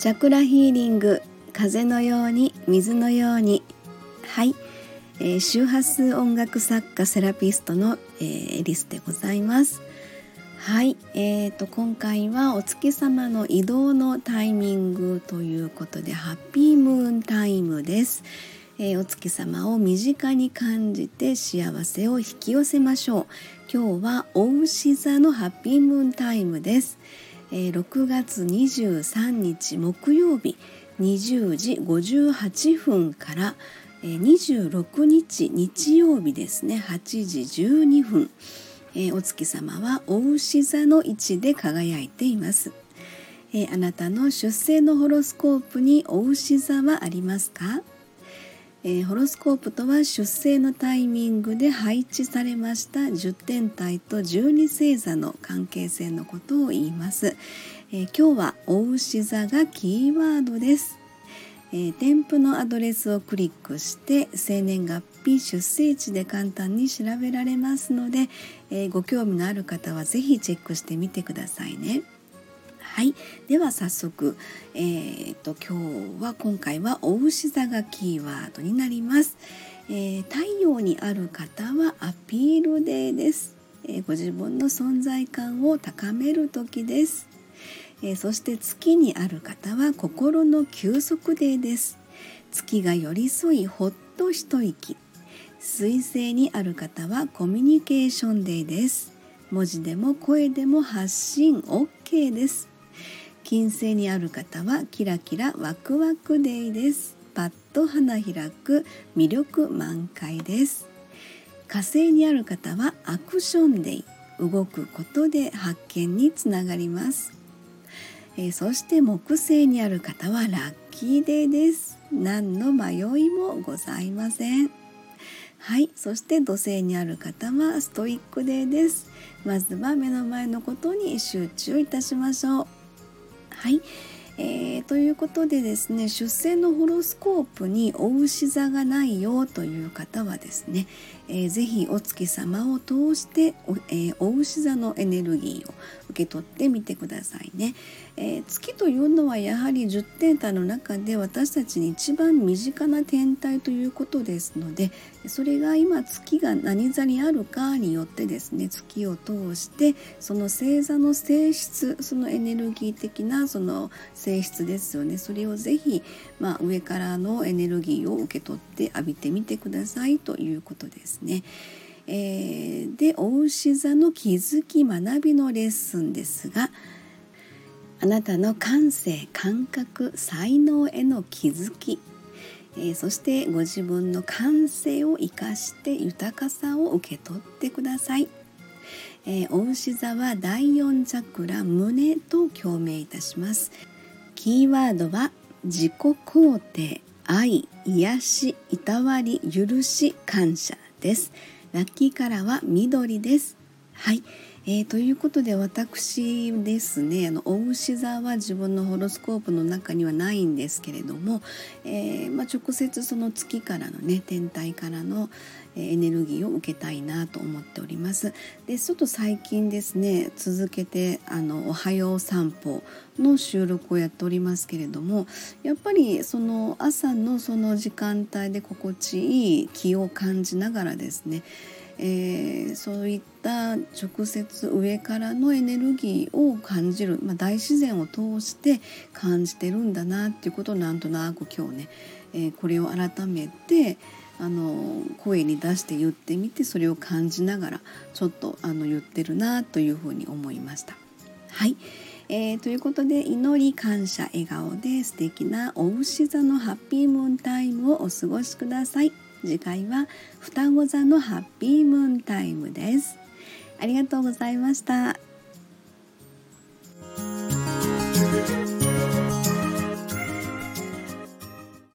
チャクラヒーリング風のように水のように。はい、えー、周波数音楽作家セラピストの、えー、エリスでございます。はい、えーと、今回はお月様の移動のタイミングということでハッピームーンタイムです、えー、お月様を身近に感じて幸せを引き寄せましょう。今日はお牛座のハッピームーンタイムです。え6月23日木曜日20時58分から、え26日日曜日ですね。8時12分、えお月様はお牛座の位置で輝いています、えあなたの出生のホロスコープにお牛座はありますか？えー、ホロスコープとは出生のタイミングで配置されました10天体と12星座の関係性のことを言います、えー、今日はお牛座がキーワードです、えー、添付のアドレスをクリックして生年月日出生地で簡単に調べられますので、えご興味のある方は是非チェックしてみてくださいね。はい、では早速、えーと、今日は今回はお牛座がキーワードになります、えー、太陽にある方はアピールデーです、えー、ご自分の存在感を高める時です、えー、そして月にある方は心の休息デーです。月が寄り添いほっと一息。水星にある方はコミュニケーションデーです。文字でも声でも発信 OK です。金星にある方はキラキラワクワクデイです。パッと花開く魅力満開です。火星にある方はアクションデイ。動くことで発見につながります、えー、そして木星にある方はラッキーデーです。何の迷いもございません。はいそして土星にある方はストイックデーです。まずは目の前のことに集中いたしましょう。はい、えー、ということでですね出生のホロスコープにお牛座がないよという方はですね、えー、ぜひお月様を通してお,、えー、お牛座のエネルギーを受け取ってみてくださいね。えー、月というのはやはり10天体の中で私たちに一番身近な天体ということですのでそれが今月が何座にあるかによってですね月を通してその星座の性質そのエネルギー的なその性質ですよね。それをぜひ、まあ、上からのエネルギーを受け取って浴びてみてくださいということですね。えー、でお牛座の気づき学びのレッスンですが「あなたの感性感覚才能への気づき、えー、そしてご自分の感性を生かして豊かさを受け取ってください、えー、お牛座は第4チャクラ胸と共鳴いたします。キーワードは自己肯定愛癒しいたわり許し感謝です。ラッキーカラーは緑です。はい。えー、ということで私ですねあのお牛座は自分のホロスコープの中にはないんですけれども、えー、まあ、直接その月からのね天体からのエネルギーを受けたいなと思っております。でちょっと最近ですね続けてあのおはよう散歩の収録をやっておりますけれどもやっぱりその朝のその時間帯で心地いい気を感じながらですねえー、そういった直接上からのエネルギーを感じる、まあ、大自然を通して感じてるんだなっていうことをなんとなく今日ね、えー、これを改めてあの声に出して言ってみてそれを感じながらちょっとあの言ってるなというふうに思いました。はい、えー、ということで祈り感謝笑顔で素敵なお牛座のハッピームーンタイムをお過ごしください。次回は双子座のハッピームーンタイムです。ありがとうございました。